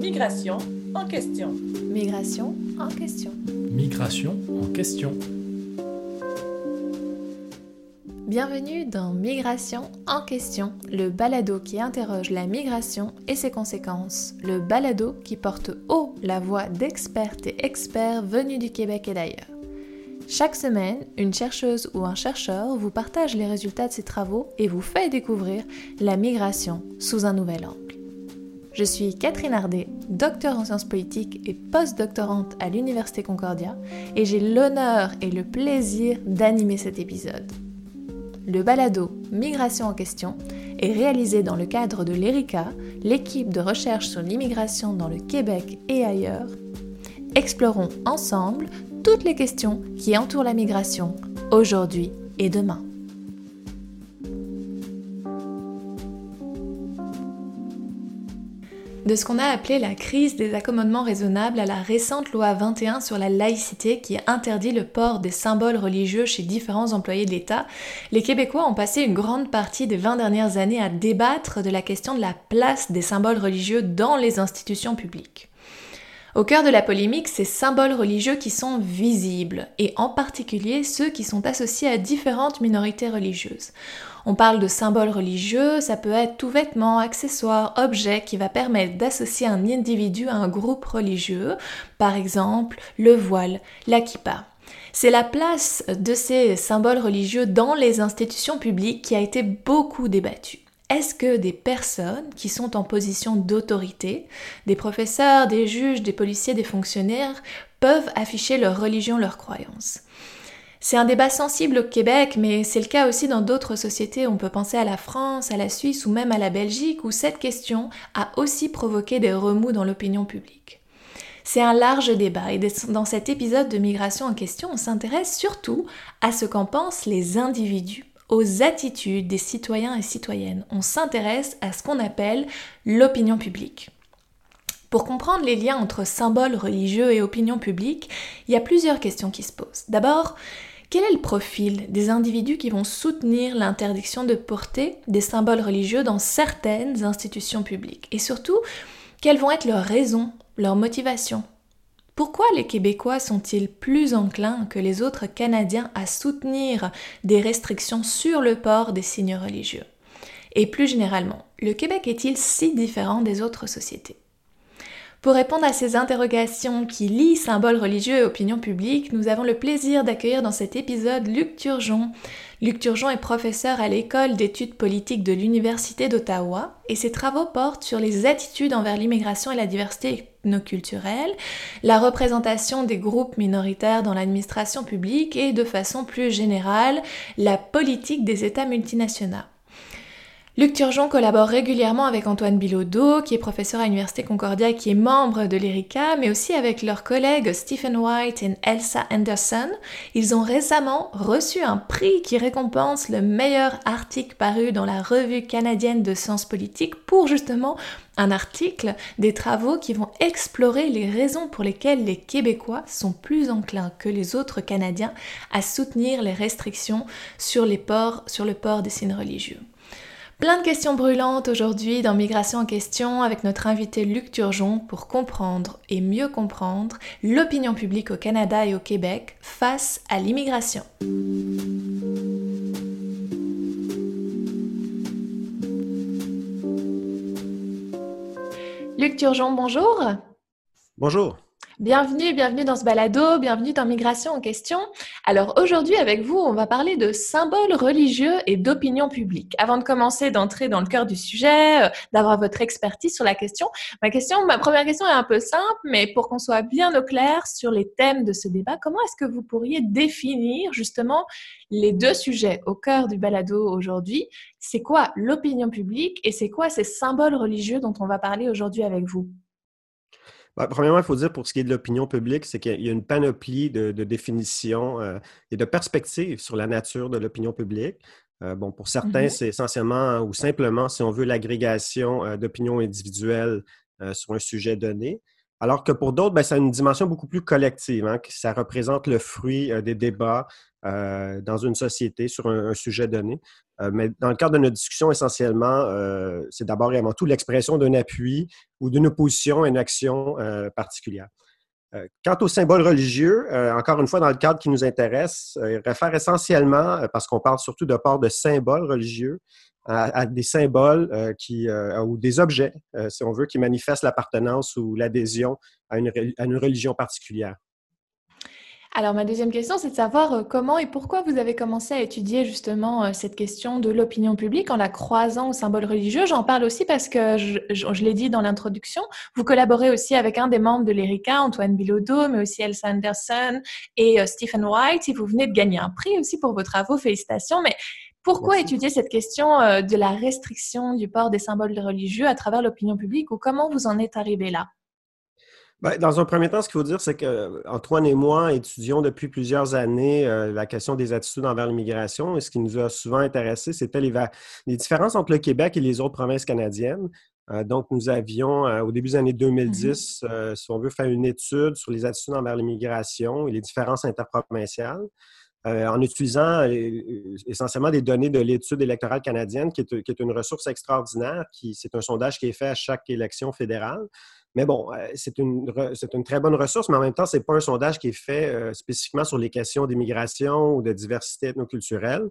Migration en question. Migration en question. Migration en question. Bienvenue dans Migration en question, le balado qui interroge la migration et ses conséquences, le balado qui porte haut la voix d'expertes et experts venus du Québec et d'ailleurs. Chaque semaine, une chercheuse ou un chercheur vous partage les résultats de ses travaux et vous fait découvrir la migration sous un nouvel angle. Je suis Catherine Ardet, docteur en sciences politiques et post-doctorante à l'Université Concordia, et j'ai l'honneur et le plaisir d'animer cet épisode. Le balado Migration en question est réalisé dans le cadre de l'ERICA, l'équipe de recherche sur l'immigration dans le Québec et ailleurs. Explorons ensemble toutes les questions qui entourent la migration aujourd'hui et demain. De ce qu'on a appelé la crise des accommodements raisonnables à la récente loi 21 sur la laïcité qui interdit le port des symboles religieux chez différents employés de l'État, les Québécois ont passé une grande partie des 20 dernières années à débattre de la question de la place des symboles religieux dans les institutions publiques. Au cœur de la polémique, ces symboles religieux qui sont visibles, et en particulier ceux qui sont associés à différentes minorités religieuses. On parle de symboles religieux, ça peut être tout vêtement, accessoire, objet qui va permettre d'associer un individu à un groupe religieux, par exemple le voile, la kippa. C'est la place de ces symboles religieux dans les institutions publiques qui a été beaucoup débattue. Est-ce que des personnes qui sont en position d'autorité, des professeurs, des juges, des policiers, des fonctionnaires, peuvent afficher leur religion, leurs croyances c'est un débat sensible au Québec, mais c'est le cas aussi dans d'autres sociétés. On peut penser à la France, à la Suisse ou même à la Belgique, où cette question a aussi provoqué des remous dans l'opinion publique. C'est un large débat et dans cet épisode de Migration en question, on s'intéresse surtout à ce qu'en pensent les individus, aux attitudes des citoyens et citoyennes. On s'intéresse à ce qu'on appelle l'opinion publique. Pour comprendre les liens entre symboles religieux et opinion publique, il y a plusieurs questions qui se posent. D'abord, quel est le profil des individus qui vont soutenir l'interdiction de porter des symboles religieux dans certaines institutions publiques? Et surtout, quelles vont être leurs raisons, leurs motivations? Pourquoi les Québécois sont-ils plus enclins que les autres Canadiens à soutenir des restrictions sur le port des signes religieux? Et plus généralement, le Québec est-il si différent des autres sociétés? Pour répondre à ces interrogations qui lient symboles religieux et opinion publique, nous avons le plaisir d'accueillir dans cet épisode Luc Turgeon. Luc Turgeon est professeur à l'école d'études politiques de l'Université d'Ottawa et ses travaux portent sur les attitudes envers l'immigration et la diversité ethnoculturelle, la représentation des groupes minoritaires dans l'administration publique et de façon plus générale la politique des États multinationaux. Luc Turgeon collabore régulièrement avec Antoine Bilodeau, qui est professeur à l'Université Concordia qui est membre de l'ERICA, mais aussi avec leurs collègues Stephen White et Elsa Anderson. Ils ont récemment reçu un prix qui récompense le meilleur article paru dans la revue canadienne de sciences politiques pour justement un article des travaux qui vont explorer les raisons pour lesquelles les Québécois sont plus enclins que les autres Canadiens à soutenir les restrictions sur, les ports, sur le port des signes religieux. Plein de questions brûlantes aujourd'hui dans Migration en question avec notre invité Luc Turgeon pour comprendre et mieux comprendre l'opinion publique au Canada et au Québec face à l'immigration. Luc Turgeon, bonjour. Bonjour. Bienvenue, bienvenue dans ce balado, bienvenue dans Migration en question. Alors aujourd'hui avec vous, on va parler de symboles religieux et d'opinion publique. Avant de commencer d'entrer dans le cœur du sujet, euh, d'avoir votre expertise sur la question, ma question, ma première question est un peu simple, mais pour qu'on soit bien au clair sur les thèmes de ce débat, comment est-ce que vous pourriez définir justement les deux sujets au cœur du balado aujourd'hui? C'est quoi l'opinion publique et c'est quoi ces symboles religieux dont on va parler aujourd'hui avec vous? Bah, premièrement, il faut dire pour ce qui est de l'opinion publique, c'est qu'il y a une panoplie de, définitions euh, et de perspectives sur la nature de l'opinion publique. Euh, bon, pour certains, mm-hmm. c'est essentiellement ou simplement, si on veut, l'agrégation euh, d'opinions individuelles sur un sujet donné. Alors que pour d'autres, ben, ça a une dimension beaucoup plus collective, hein, ça représente le fruit des débats dans une société sur un, sujet donné. mais dans le cadre de notre discussion, essentiellement, c'est d'abord et avant tout l'expression d'un appui ou d'une opposition à une action particulière. Quant aux symboles religieux, encore une fois, dans le cadre qui nous intéresse, il réfère essentiellement, parce qu'on parle surtout de port de symboles religieux, à, des symboles euh, euh, ou des objets, euh, si on veut, qui manifestent l'appartenance ou l'adhésion à une religion particulière. Alors ma deuxième question, c'est de savoir comment et pourquoi vous avez commencé à étudier justement cette question de l'opinion publique en la croisant aux symboles religieux. J'en parle aussi parce que, je, je, l'ai dit dans l'introduction, vous collaborez aussi avec un des membres de l'ERICA, Antoine Bilodeau, mais aussi Elsa Anderson et Stephen White. Et vous venez de gagner un prix aussi pour vos travaux. Félicitations. Mais pourquoi étudier cette question euh, de la restriction du port des symboles religieux à travers l'opinion publique ou comment vous en êtes arrivé là? Ben, dans un premier temps, ce qu'il faut dire, c'est qu'Antoine et moi étudions depuis plusieurs années euh, la question des attitudes envers l'immigration. Et ce qui nous a souvent intéressé, c'était les, les, différences entre le Québec et les autres provinces canadiennes. Euh, donc, nous avions, au début des années 2010, mm-hmm. si on veut, faire une étude sur les attitudes envers l'immigration et les différences interprovinciales. Euh, en utilisant euh, essentiellement des données de l'étude électorale canadienne, qui est, une ressource extraordinaire. Qui, c'est un sondage qui est fait à chaque élection fédérale. Mais bon, euh, c'est une, une très bonne ressource, mais en même temps, ce n'est pas un sondage qui est fait spécifiquement sur les questions d'immigration ou de diversité ethnoculturelle.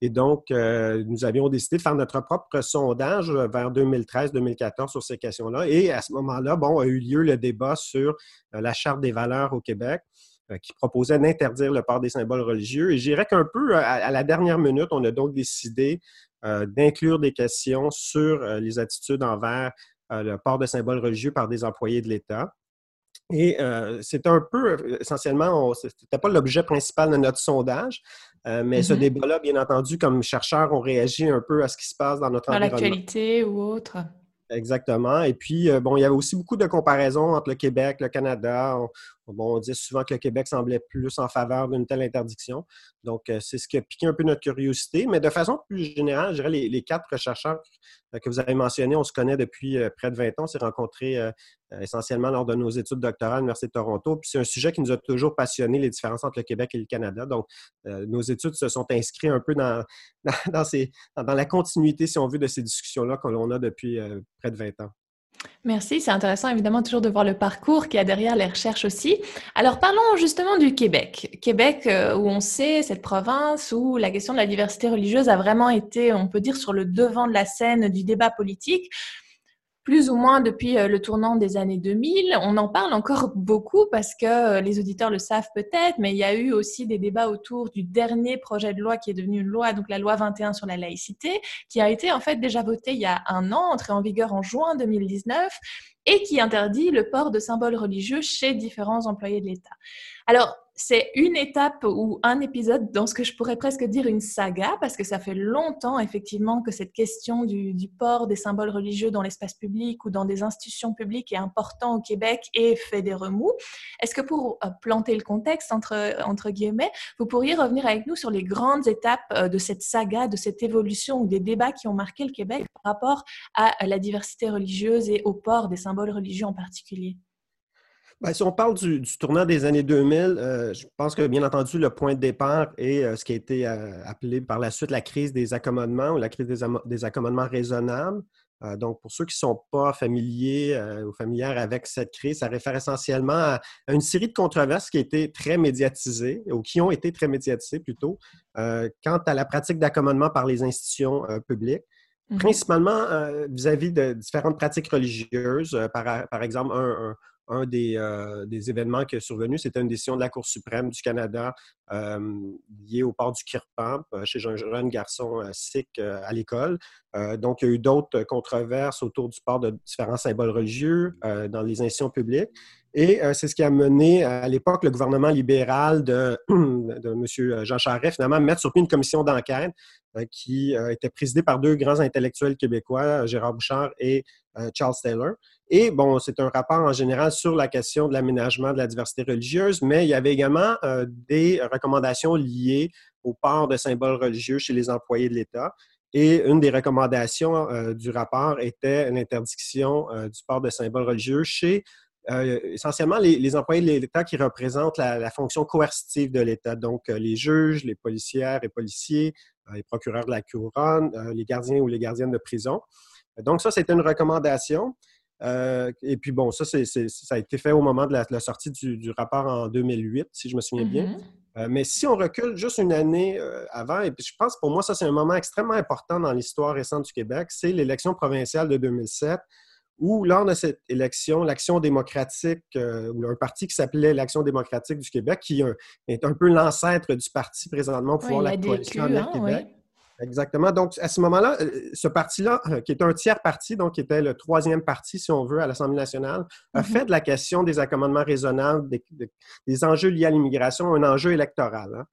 Et donc, nous avions décidé de faire notre propre sondage vers 2013-2014 sur ces questions-là. Et à ce moment-là, bon, a eu lieu le débat sur la Charte des valeurs au Québec. Euh, qui proposait d'interdire le port des symboles religieux. Et je dirais qu'un peu à, la dernière minute, on a donc décidé euh, d'inclure des questions sur euh, les attitudes envers le port de symboles religieux par des employés de l'État. Et c'est un peu, essentiellement, ce n'était pas l'objet principal de notre sondage, mais ce mm-hmm. débat-là, bien entendu, comme chercheurs, on réagi un peu à ce qui se passe dans notre dans environnement. Dans l'actualité ou autre. Exactement. Et puis, bon, il y avait aussi beaucoup de comparaisons entre le Québec, le Canada. On dit souvent que le Québec semblait plus en faveur d'une telle interdiction. Donc, euh, c'est ce qui a piqué un peu notre curiosité. Mais de façon plus générale, je dirais les, quatre chercheurs euh, que vous avez mentionnés, on se connaît depuis euh, près de 20 ans. On s'est rencontrés essentiellement lors de nos études doctorales à l'Université de Toronto. Puis c'est un sujet qui nous a toujours passionné, les différences entre le Québec et le Canada. Donc, nos études se sont inscrites un peu dans, la continuité, si on veut, de ces discussions-là qu'on a depuis près de 20 ans. Merci, c'est intéressant évidemment toujours de voir le parcours qu'il y a derrière les recherches aussi. Alors parlons justement du Québec. Québec euh, où on sait, cette province où la question de la diversité religieuse a vraiment été, on peut dire, sur le devant de la scène du débat politique plus ou moins depuis euh, le tournant des années 2000. On en parle encore beaucoup parce que euh, les auditeurs le savent peut-être, mais il y a eu aussi des débats autour du dernier projet de loi qui est devenu une loi, donc la loi 21 sur la laïcité, qui a été en fait déjà votée il y a un an, entrée en vigueur en juin 2019 et qui interdit le port de symboles religieux chez différents employés de l'État. Alors, c'est une étape ou un épisode dans ce que je pourrais presque dire une saga, parce que ça fait longtemps effectivement que cette question du, port des symboles religieux dans l'espace public ou dans des institutions publiques est important au Québec et fait des remous. Est-ce que pour euh, planter le contexte, entre, entre guillemets, vous pourriez revenir avec nous sur les grandes étapes euh, de cette saga, de cette évolution ou des débats qui ont marqué le Québec par rapport à la diversité religieuse et au port des symboles religieux en particulier? Ben, si on parle du, tournant des années 2000, euh, je pense que bien entendu, le point de départ est euh, ce qui a été euh, appelé par la suite la crise des accommodements ou la crise des, accommodements raisonnables. donc, pour ceux qui ne sont pas familiers ou familières avec cette crise, ça réfère essentiellement à, une série de controverses qui, étaient très médiatisées ou qui ont été très médiatisées plutôt quant à la pratique d'accommodement par les institutions publiques. Mm-hmm. Principalement vis-à-vis de différentes pratiques religieuses, par, par exemple un un euh, des, événements qui est survenu, c'était une décision de la Cour suprême du Canada euh, liée au port du kirpan euh, chez un jeune garçon sikh à l'école. donc, il y a eu d'autres controverses autour du port de différents symboles religieux dans les institutions publiques. Et c'est ce qui a mené à l'époque le gouvernement libéral de, de M. Jean Charest, finalement, à mettre sur pied une commission d'enquête qui était présidée par deux grands intellectuels québécois, Gérard Bouchard et Charles Taylor. Et bon, c'est un rapport en général sur la question de l'aménagement de la diversité religieuse, mais il y avait également euh, des recommandations liées au port de symboles religieux chez les employés de l'État. Et une des recommandations euh, du rapport était l'interdiction euh, du port de symboles religieux chez essentiellement les, employés de l'État qui représentent la, fonction coercitive de l'État, donc les juges, les policières et policiers, les procureurs de la couronne, les gardiens ou les gardiennes de prison. Donc ça, c'était une recommandation. Et puis bon, ça, ça a été fait au moment de la, sortie du, rapport en 2008, si je me souviens bien. Mm-hmm. Euh, mais si on recule juste une année euh, avant, et puis je pense pour moi, ça, c'est un moment extrêmement important dans l'histoire récente du Québec, c'est l'élection provinciale de 2007, où lors de cette élection, l'Action démocratique, euh, ou un parti qui s'appelait l'Action démocratique du Québec, qui est un peu l'ancêtre du parti présentement pour la coalition hein, Québec. Exactement. Donc, à ce moment-là, euh, ce parti-là, euh, qui est un tiers parti, donc qui était le troisième parti, si on veut, à l'Assemblée nationale, a mm-hmm. fait de la question des accommodements raisonnables, des, enjeux liés à l'immigration, un enjeu électoral. Hein.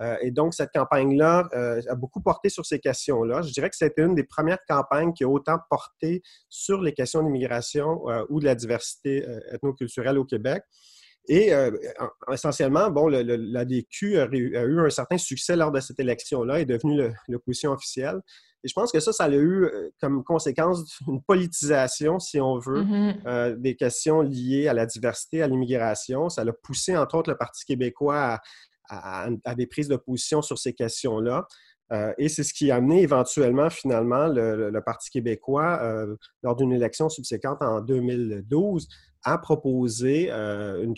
Euh, et donc, cette campagne-là a beaucoup porté sur ces questions-là. Je dirais que c'était une des premières campagnes qui a autant porté sur les questions d'immigration ou de la diversité ethnoculturelle au Québec. Et euh, essentiellement, bon, l'ADQ a, eu un certain succès lors de cette élection-là, est devenu l'opposition officielle. Et je pense que ça, ça a eu euh, comme conséquence une politisation, si on veut, mm-hmm. euh, des questions liées à la diversité, à l'immigration. Ça a poussé, entre autres, le Parti québécois à, des prises de position sur ces questions-là. Et c'est ce qui a amené éventuellement, finalement, le, Parti québécois, lors d'une élection subséquente en 2012, a proposé, euh, une,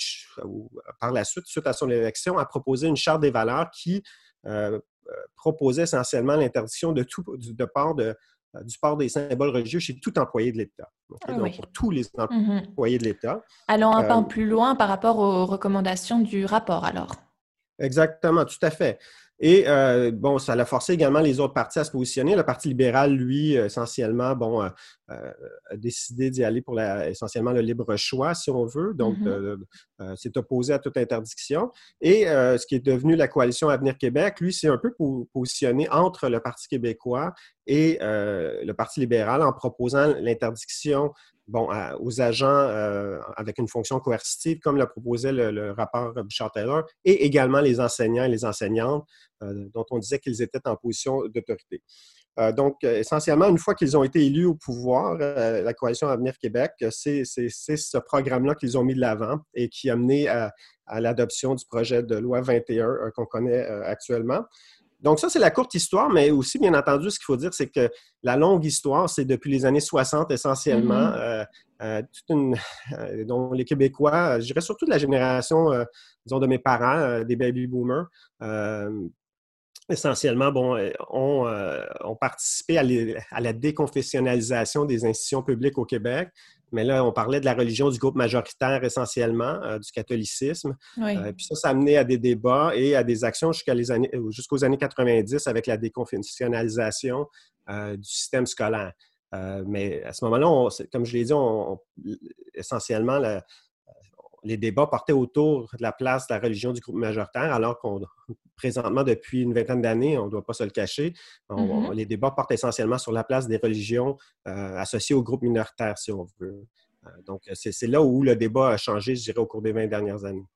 par la suite, suite à son élection, a proposé une charte des valeurs qui euh, euh, proposait essentiellement l'interdiction de tout de port de, du port des symboles religieux chez tout employé de l'État. Ah donc, pour tous les mm-hmm. employés de l'État. Allons un peu plus loin par rapport aux recommandations du rapport, alors. Exactement, tout à fait. Et euh, bon, ça a forcé également les autres partis à se positionner. Le Parti libéral, lui, essentiellement, bon, euh, euh, a décidé d'y aller pour la, essentiellement le libre choix, si on veut. Donc, s'est opposé à toute interdiction. Et ce qui est devenu la coalition Avenir Québec, lui, s'est un peu positionné entre le Parti québécois et le Parti libéral en proposant l'interdiction aux agents euh, avec une fonction coercitive, comme le proposait le, rapport Bouchard-Taylor, et également les enseignants et les enseignantes, euh, dont on disait qu'ils étaient en position d'autorité. Euh, donc, essentiellement, une fois qu'ils ont été élus au pouvoir, la Coalition Avenir Québec, c'est ce programme-là qu'ils ont mis de l'avant et qui a mené à, à l'adoption du projet de loi 21 qu'on connaît actuellement. Donc, ça, c'est la courte histoire, mais aussi, bien entendu, ce qu'il faut dire, c'est que la longue histoire, c'est depuis les années 60 essentiellement, mm-hmm. euh, euh, toute une, euh, dont les Québécois, je dirais surtout de la génération, disons, de mes parents, des baby boomers, essentiellement, bon, ont, ont participé à, à, la déconfessionnalisation des institutions publiques au Québec. Mais là, on parlait de la religion du groupe majoritaire essentiellement, euh, du catholicisme. Euh, puis ça, ça a amené à des débats et à des actions jusqu'à les années, euh, jusqu'aux années 90 avec la déconfessionnalisation du système scolaire. mais à ce moment-là, comme je l'ai dit, essentiellement, la, les débats portaient autour de la place de la religion du groupe majoritaire, alors qu'on, présentement, depuis une vingtaine d'années, on ne doit pas se le cacher, mm-hmm. les débats portent essentiellement sur la place des religions euh, associées au groupe minoritaire, si on veut. Euh, donc, c'est là où le débat a changé, je dirais, au cours des 20 dernières années.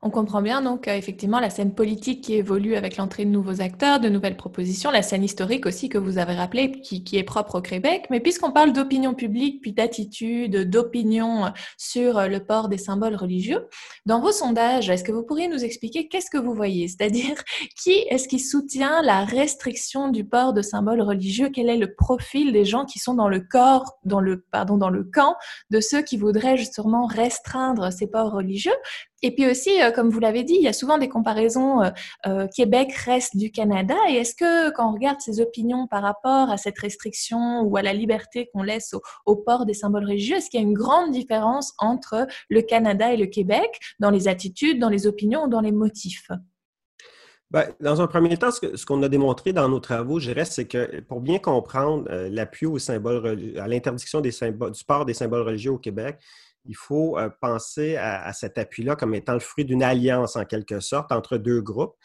On comprend bien donc euh, effectivement la scène politique qui évolue avec l'entrée de nouveaux acteurs, de nouvelles propositions, la scène historique aussi que vous avez rappelé, qui, est propre au Québec. Mais puisqu'on parle d'opinion publique, puis d'attitude, d'opinion euh, sur euh, le port des symboles religieux, dans vos sondages, est-ce que vous pourriez nous expliquer qu'est-ce que vous voyez? C'est-à-dire qui est-ce qui soutient la restriction du port de symboles religieux? Quel est le profil des gens qui sont dans le corps, dans le pardon, dans le camp de ceux qui voudraient justement restreindre ces ports religieux? Et puis aussi, euh, comme vous l'avez dit, il y a souvent des comparaisons euh, euh, Québec reste du Canada. Et est-ce que quand on regarde ces opinions par rapport à cette restriction ou à la liberté qu'on laisse au, port des symboles religieux, est-ce qu'il y a une grande différence entre le Canada et le Québec dans les attitudes, dans les opinions ou dans les motifs? Ben, dans un premier temps, ce qu'on a démontré dans nos travaux, je dirais, c'est que pour bien comprendre l'appui au symbole, à l'interdiction du port des symboles religieux au Québec, il faut euh, penser à, cet appui-là comme étant le fruit d'une alliance en quelque sorte entre deux groupes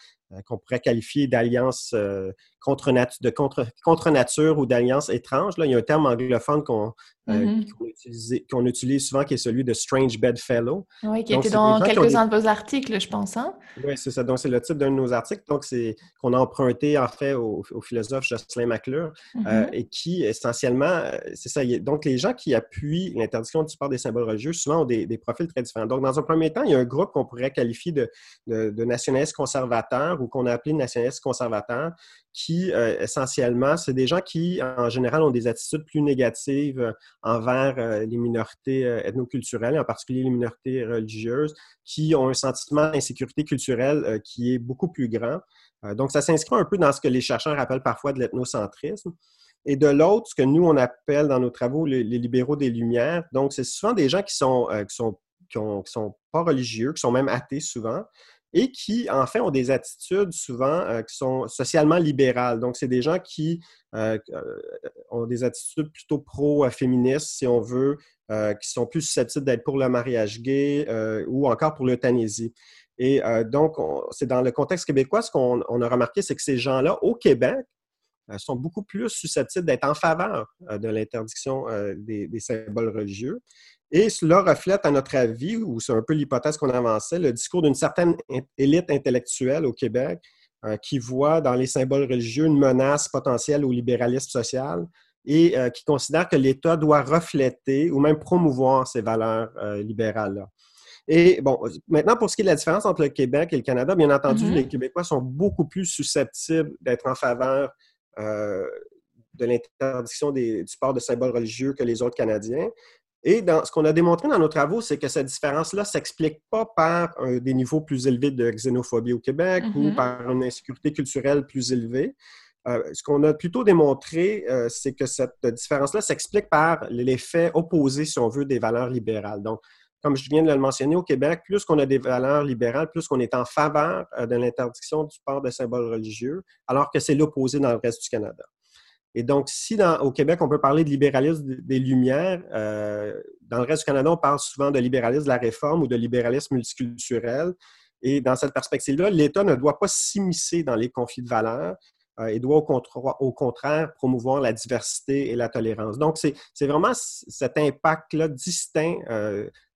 qu'on pourrait qualifier d'alliance euh, contre, de contre, contre nature ou d'alliance étrange. Là, il y a un terme anglophone qu'on euh, mm-hmm. utilise, souvent qui est celui de strange bedfellow. Oui, qui était dans quelques-uns de vos articles, je pense. Hein? Oui, c'est ça. Donc, c'est le type d'un de nos articles. Donc, c'est qu'on a emprunté, en fait, au, philosophe Jocelyn McClure mm-hmm. et qui, essentiellement, c'est ça. Donc, les gens qui appuient l'interdiction du port des symboles religieux souvent ont des, profils très différents. Donc, dans un premier temps, il y a un groupe qu'on pourrait qualifier de, de, nationalistes conservateurs ou qu'on a appelé nationalistes conservateurs, qui, euh, essentiellement, c'est des gens qui, en général, ont des attitudes plus négatives euh, envers les minorités ethnoculturelles, en particulier les minorités religieuses, qui ont un sentiment d'insécurité culturelle qui est beaucoup plus grand. donc, ça s'inscrit un peu dans ce que les chercheurs appellent parfois de l'ethnocentrisme. Et de l'autre, ce que nous, on appelle dans nos travaux les, libéraux des Lumières. Donc, c'est souvent des gens qui sont, euh, qui sont, qui, sont pas religieux, qui sont même athées souvent, et qui, en fait, ont des attitudes souvent euh, qui sont socialement libérales. Donc, c'est des gens qui euh, ont des attitudes plutôt pro-féministes, si on veut, qui sont plus susceptibles d'être pour le mariage gay ou encore pour l'euthanasie. Et donc, c'est dans le contexte québécois, ce qu'on a remarqué, c'est que ces gens-là, au Québec, euh, sont beaucoup plus susceptibles d'être en faveur euh, de l'interdiction euh, des, symboles religieux. Et cela reflète, à notre avis, ou c'est un peu l'hypothèse qu'on avançait, le discours d'une certaine élite intellectuelle au Québec qui voit dans les symboles religieux une menace potentielle au libéralisme social et qui considère que l'État doit refléter ou même promouvoir ces valeurs libérales-là. Et bon, maintenant, pour ce qui est de la différence entre le Québec et le Canada, bien entendu, mm-hmm. les Québécois sont beaucoup plus susceptibles d'être en faveur euh, de l'interdiction du port de symboles religieux que les autres Canadiens. Et dans, ce qu'on a démontré dans nos travaux, c'est que cette différence-là ne s'explique pas par des niveaux plus élevés de xénophobie au Québec ou mm-hmm. par une insécurité culturelle plus élevée. Euh, ce qu'on a plutôt démontré, euh, c'est que cette différence-là s'explique par l'effet opposé, si on veut, des valeurs libérales. Donc, comme je viens de le mentionner, au Québec, plus qu'on a des valeurs libérales, plus qu'on est en faveur euh, de l'interdiction du port de symboles religieux, alors que c'est l'opposé dans le reste du Canada. Et donc, si au Québec, on peut parler de libéralisme des Lumières, euh, dans le reste du Canada, on parle souvent de libéralisme de la réforme ou de libéralisme multiculturel. Et dans cette perspective-là, l'État ne doit pas s'immiscer dans les conflits de valeurs. Euh, il doit au, contraire promouvoir la diversité et la tolérance. Donc, c'est vraiment cet impact-là distinct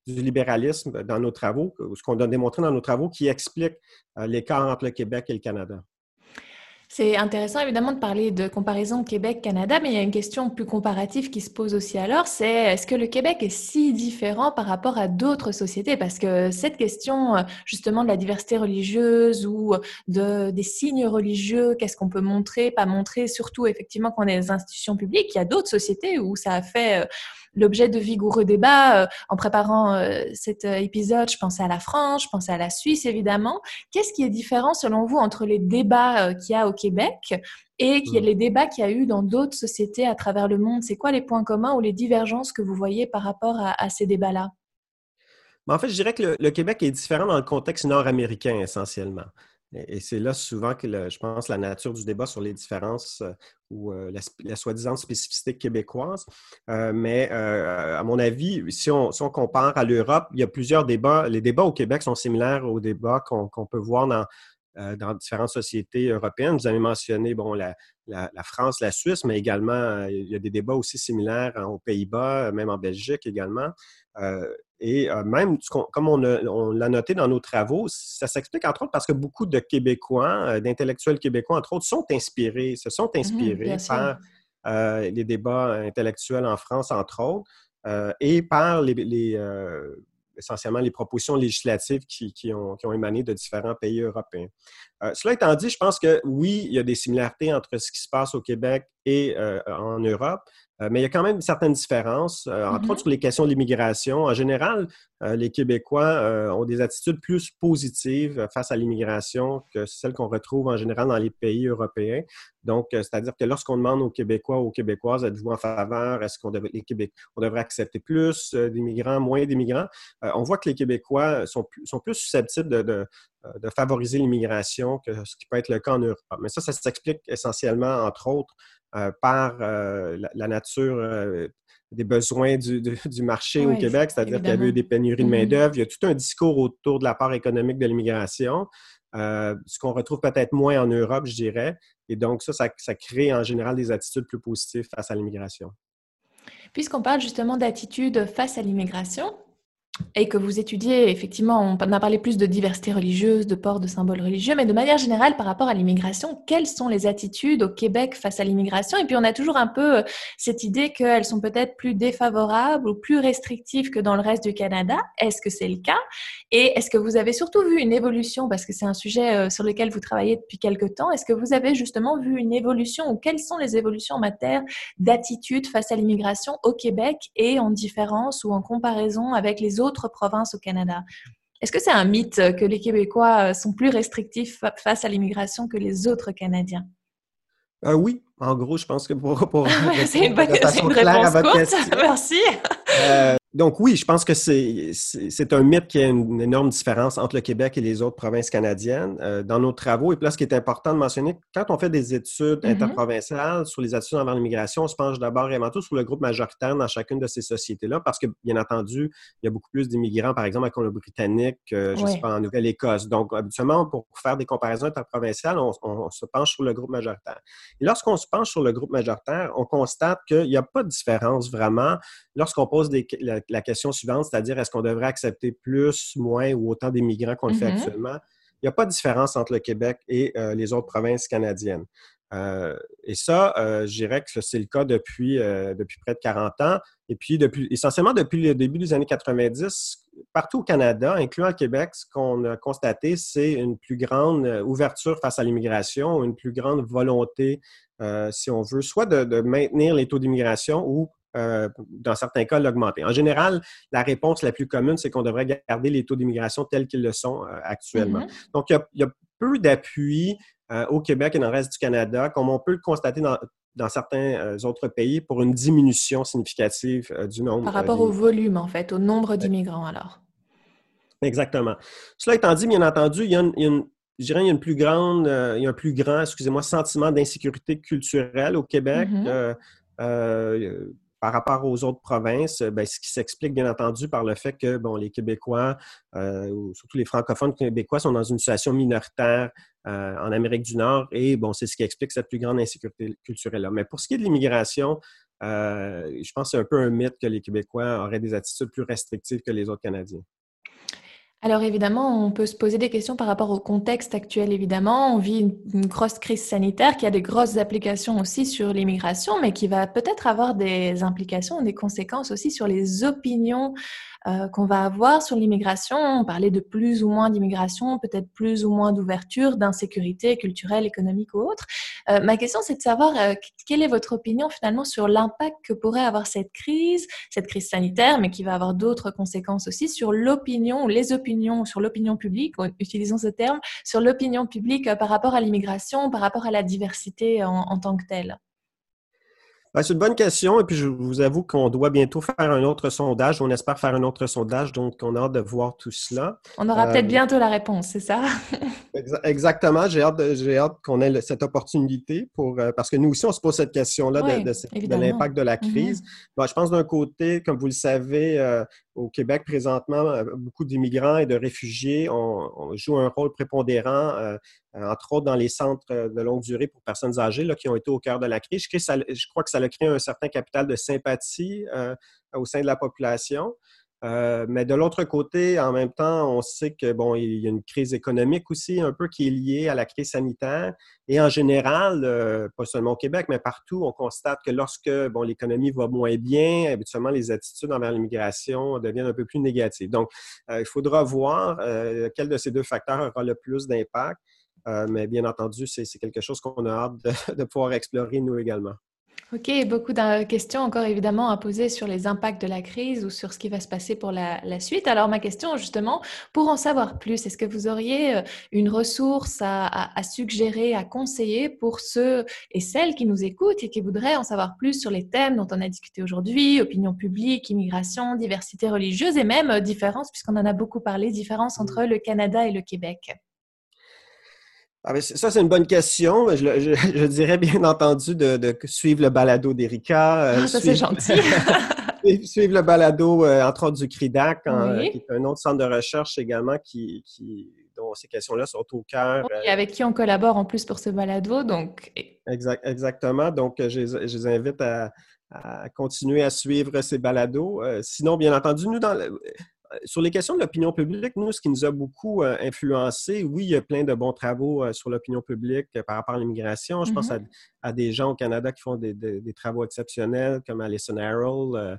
du libéralisme dans nos travaux, ce qu'on a démontré dans nos travaux, qui explique euh, l'écart entre le Québec et le Canada. C'est intéressant évidemment de parler de comparaison Québec-Canada, mais il y a une question plus comparative qui se pose aussi alors, c'est est-ce que le Québec est si différent par rapport à d'autres sociétés? Parce que cette question euh, justement de la diversité religieuse ou de, des signes religieux, qu'est-ce qu'on peut montrer, pas montrer, surtout effectivement quand on est des institutions publiques, il y a d'autres sociétés où ça a fait euh, l'objet de vigoureux débats. Euh, en préparant euh, cet euh, épisode, je pensais à la France, je pensais à la Suisse, évidemment. Qu'est-ce qui est différent, selon vous, entre les débats qu'il y a au Québec et mmh. les débats qu'il y a eu dans d'autres sociétés à travers le monde? C'est quoi les points communs ou les divergences que vous voyez par rapport à, ces débats-là? Ben, en fait, je dirais que le, Québec est différent dans le contexte nord-américain essentiellement. Et c'est là souvent que je pense la nature du débat sur les différences euh, ou euh, la, soi-disant spécificité québécoise. Euh, mais à mon avis, si on, compare à l'Europe, il y a plusieurs débats. Les débats au Québec sont similaires aux débats qu'on peut voir dans, dans différentes sociétés européennes. Vous avez mentionné bon, la, France, la Suisse, mais également, il y a des débats aussi similaires aux Pays-Bas, même en Belgique également. Et euh, même, comme on, l'a noté dans nos travaux, ça s'explique entre autres parce que beaucoup de Québécois, euh, d'intellectuels québécois, entre autres, sont inspirés, se sont mmh inspirés par euh, les débats intellectuels en France, entre autres, et par les, essentiellement les propositions législatives qui, ont, qui, ont, émané de différents pays européens. cela étant dit, je pense que oui, il y a des similarités entre ce qui se passe au Québec et en Europe, euh, mais il y a quand même certaines différences, euh, entre mm-hmm. autres sur les questions de l'immigration. En général, euh, les Québécois ont des attitudes plus positives face à l'immigration que celles qu'on retrouve en général dans les pays européens. Donc, c'est-à-dire que lorsqu'on demande aux Québécois ou aux Québécoises, êtes-vous en faveur, est-ce qu'on devrait, on devrait accepter plus d'immigrants, moins d'immigrants, on voit que les Québécois sont plus, sont plus susceptibles de, de, de favoriser l'immigration que ce qui peut être le cas en Europe. Mais ça, ça s'explique essentiellement, entre autres, euh, par euh, la, nature euh, des besoins du, marché au Québec, c'est-à-dire qu'il y avait eu des pénuries de mm-hmm. main-d'œuvre. Il y a tout un discours autour de la part économique de l'immigration, ce qu'on retrouve peut-être moins en Europe, je dirais. Et donc, ça, ça, crée en général des attitudes plus positives face à l'immigration. Puisqu'on parle justement d'attitudes face à l'immigration, et que vous étudiez, effectivement, on a parlé plus de diversité religieuse, de port de symboles religieux, mais de manière générale, par rapport à l'immigration, quelles sont les attitudes au Québec face à l'immigration? Et puis, on a toujours un peu euh, cette idée qu'elles sont peut-être plus défavorables ou plus restrictives que dans le reste du Canada. Est-ce que c'est le cas? Et est-ce que vous avez surtout vu une évolution, parce que c'est un sujet euh, sur lequel vous travaillez depuis quelque temps, est-ce que vous avez justement vu une évolution ou quelles sont les évolutions en matière d'attitude face à l'immigration au Québec et en différence ou en comparaison avec les autres provinces au Canada. Est-ce que c'est un mythe que les Québécois euh, sont plus restrictifs face à l'immigration que les autres Canadiens? Euh, oui, en gros, je pense que pour, pour c'est une, bonne, une réponse courte. Merci. Euh, donc oui, je pense que c'est un mythe qui a une, énorme différence entre le Québec et les autres provinces canadiennes. Euh, dans nos travaux, et puis là, ce qui est important de mentionner, quand on fait des études mm-hmm. interprovinciales sur les attitudes envers l'immigration, on se penche d'abord et avant tout sur le groupe majoritaire dans chacune de ces sociétés-là, parce que, bien entendu, il y a beaucoup plus d'immigrants, par exemple, à Colombie-Britannique, je ne sais pas, en Nouvelle-Écosse. Donc, habituellement, pour faire des comparaisons interprovinciales, on, on se penche sur le groupe majoritaire. Et lorsqu'on se penche sur le groupe majoritaire, on constate qu'il n'y a pas de différence vraiment lorsqu'on pose des, la question suivante, c'est-à-dire est-ce qu'on devrait accepter plus, moins ou autant d'immigrants qu'on le fait mm-hmm. actuellement? Il n'y a pas de différence entre le Québec et euh, les autres provinces canadiennes. Euh, et ça, euh, je dirais que c'est le cas depuis, depuis près de 40 ans. Et puis, depuis, essentiellement depuis le début des années 90, partout au Canada, incluant le Québec, ce qu'on a constaté, c'est une plus grande ouverture face à l'immigration, une plus grande volonté, si on veut, soit de, de maintenir les taux d'immigration ou euh, dans certains cas, l'augmenter. En général, la réponse la plus commune, c'est qu'on devrait garder les taux d'immigration tels qu'ils le sont euh, actuellement. Mm-hmm. Donc, il y, a, peu d'appui euh, au Québec et dans le reste du Canada, comme on peut le constater dans, certains autres pays, pour une diminution significative du nombre. Par rapport au volume, en fait, au nombre d'immigrants, alors. Exactement. Cela étant dit, bien entendu, il y a une, je dirais, il y a une plus grande, il y a un plus grand, excusez-moi, sentiment d'insécurité culturelle au Québec. Mm-hmm par rapport aux autres provinces, ben, ce qui s'explique bien entendu par le fait que bon, les Québécois, euh, ou surtout les francophones québécois, sont dans une situation minoritaire euh, en Amérique du Nord et bon, c'est ce qui explique cette plus grande insécurité culturelle-là. Mais pour ce qui est de l'immigration, euh, je pense que c'est un peu un mythe que les Québécois auraient des attitudes plus restrictives que les autres Canadiens. Alors évidemment, on peut se poser des questions par rapport au contexte actuel, évidemment. On vit une, grosse crise sanitaire qui a des grosses applications aussi sur l'immigration, mais qui va peut-être avoir des implications, des conséquences aussi sur les opinions euh, qu'on va avoir sur l'immigration. On parlait de plus ou moins d'immigration, peut-être plus ou moins d'ouverture, d'insécurité culturelle, économique ou autre. Euh, ma question, c'est de savoir euh, quelle est votre opinion finalement sur l'impact que pourrait avoir cette crise, cette crise sanitaire, mais qui va avoir d'autres conséquences aussi sur l'opinion ou les opinions, sur l'opinion publique, utilisons ce terme, sur l'opinion publique par rapport à l'immigration, par rapport à la diversité en tant que telle? Ben, c'est une bonne question. Et puis, je vous avoue qu'on doit bientôt faire un autre sondage. On espère faire un autre sondage. Donc, on a hâte de voir tout cela. On aura peut-être euh, bientôt la réponse, c'est ça? exactement. J'ai hâte, hâte qu'on ait cette opportunité pour, euh, parce que nous aussi, on se pose cette question-là de, l'impact de la mm-hmm. crise. je pense d'un côté, comme vous le savez, euh, au Québec, présentement, beaucoup d'immigrants et de réfugiés ont, jouent un rôle prépondérant entre autres dans les centres euh, de longue durée pour personnes âgées qui ont été au cœur de la crise. Je, crois que ça a créé un certain capital de sympathie euh, au sein de la population. mais de l'autre côté, en même temps, on sait que bon, il y a une crise économique aussi, un peu qui est liée à la crise sanitaire. Et en général, pas seulement au Québec, mais partout, on constate que lorsque bon, l'économie va moins bien, habituellement, les attitudes envers l'immigration deviennent un peu plus négatives. Donc, il faudra voir quel de ces deux facteurs aura le plus d'impact. Euh, mais bien entendu, c'est quelque chose qu'on a hâte de, pouvoir explorer nous également. OK, beaucoup de questions encore évidemment à poser sur les impacts de la crise ou sur ce qui va se passer pour la, suite. Alors ma question justement, pour en savoir plus, est-ce que vous auriez euh, une ressource à, suggérer, à conseiller pour ceux et celles qui nous écoutent et qui voudraient en savoir plus sur les thèmes dont on a discuté aujourd'hui, opinion publique, immigration, diversité religieuse et même euh, différence, puisqu'on en a beaucoup parlé, différence entre le Canada et le Québec? Ah, ça, c'est une bonne question. Je, dirais bien entendu de, suivre le balado d'Erika. Euh, ah, ça, c'est gentil. suivre le balado, euh, entre autres, du CRIDAC, qui est un autre centre de recherche également qui, dont ces questions-là sont au cœur. Et avec qui on collabore en plus pour ce balado. Donc... exactement. Donc, je, les invite à, continuer à suivre ces balados. Euh, sinon, bien entendu, nous, dans sur les questions de l'opinion publique, nous, ce qui nous a beaucoup influencé, oui, il y a plein de bons travaux sur l'opinion publique par rapport à l'immigration. Je pense Mhm. à, à des gens au Canada qui font des, des- des travaux exceptionnels, comme Alison Harrell, euh,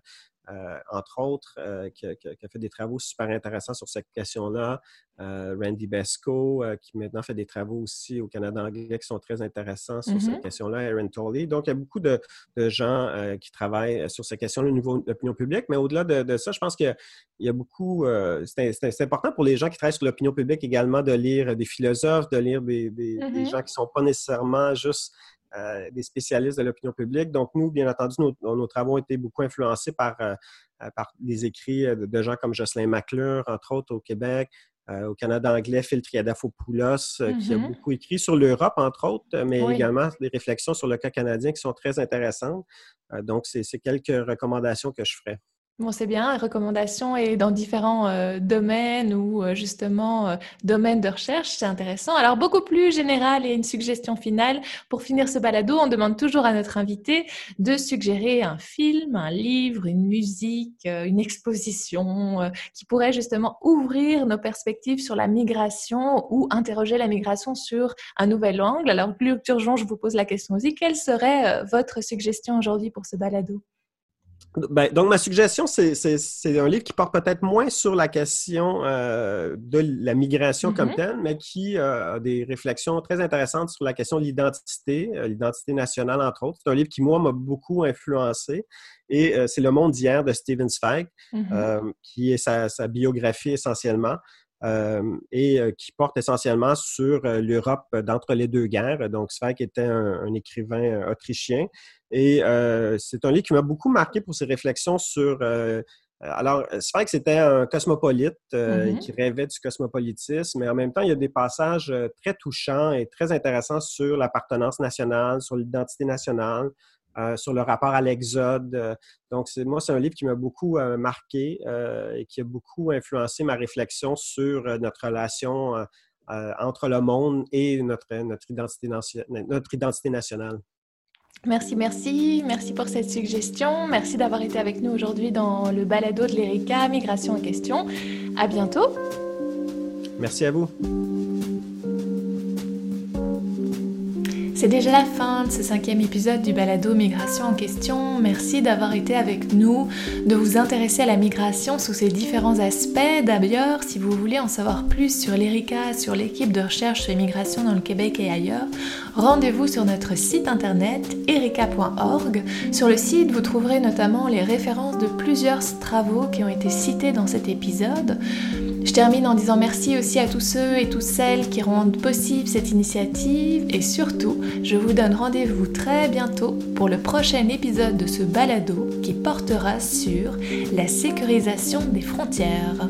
entre autres, euh, qui, a, qui a- fait des travaux super intéressants sur cette question-là. Euh, Randy Besco, euh, qui maintenant fait des travaux aussi au Canada anglais qui sont très intéressants sur cette question-là, Aaron Tolley. Donc, il y a beaucoup de, de gens euh, qui travaillent sur ces questions-là au niveau de l'opinion publique. Mais au-delà de, de ça, je pense qu'il y a- il y a beaucoup. euh, c'est important pour les gens qui travaillent sur l'opinion publique également de lire des philosophes, de lire des, des- des Mhm. gens qui ne sont pas nécessairement juste euh, des spécialistes de l'opinion publique. Donc, nous, bien entendu, nos, nos travaux ont été beaucoup influencés par, euh, euh, par des écrits euh, de, de gens comme Jocelyn McClure, entre autres, au Québec. Euh, au Canada anglais, Phil Triadafopoulos, euh, qui a Mhm. beaucoup écrit sur l'Europe, entre autres, mais Oui. également des réflexions sur le cas canadien qui sont très intéressantes. Donc, c'est c'est quelques recommandations que je ferais. Bon, c'est bien, recommandations et dans différents euh, domaines ou euh, justement euh, domaines de recherche, c'est intéressant. Alors, beaucoup plus général et une suggestion finale. Pour finir ce balado, on demande toujours à notre invité de suggérer un film, un livre, une musique, une exposition qui pourrait justement ouvrir nos perspectives sur la migration ou interroger la migration sur un nouvel angle. Alors, Luc Turgeon, je vous pose la question aussi. Quelle serait votre suggestion aujourd'hui pour ce balado? Ben, donc, ma suggestion, c'est un livre qui porte peut-être moins sur la question euh, de la migration comme Mhm. telle, mais qui euh, a des réflexions très intéressantes sur la question de l'identité, euh, l'identité nationale, entre autres. C'est un livre qui, moi, m'a beaucoup influencé. Et c'est Le Monde d'hier de Steven Zweig, Mhm. euh, qui est sa, sa biographie essentiellement. Et qui porte essentiellement sur l'Europe d'entre les deux guerres. Donc, Zweig était un, un écrivain autrichien et c'est un livre qui m'a beaucoup marqué pour ses réflexions sur. alors, Zweig, c'était un cosmopolite euh, Mhm. qui rêvait du cosmopolitisme, mais en même temps, il y a des passages très touchants et très intéressants sur l'appartenance nationale, sur l'identité nationale, sur le rapport à l'exode. Euh, Donc, moi, c'est un livre qui m'a beaucoup euh, marqué euh, et qui a beaucoup influencé ma réflexion sur euh, notre relation euh, euh, entre le monde et notre, notre, identité, notre identité nationale. Merci, merci. Merci pour cette suggestion. Merci d'avoir été avec nous aujourd'hui dans le balado de l'ERICA, Migration en question. À bientôt. Merci à vous. C'est déjà la fin de ce cinquième épisode du balado Migration en question. Merci d'avoir été avec nous, de vous intéresser à la migration sous ses différents aspects. D'ailleurs, si vous voulez en savoir plus sur l'ERICA, sur l'équipe de recherche sur l'immigration dans le Québec et ailleurs, rendez-vous sur notre site internet erica.org. Sur le site, vous trouverez notamment les références de plusieurs travaux qui ont été cités dans cet épisode. Je termine en disant merci aussi à tous ceux et toutes celles qui rendent possible cette initiative et surtout, je vous donne rendez-vous très bientôt pour le prochain épisode de ce balado qui portera sur la sécurisation des frontières.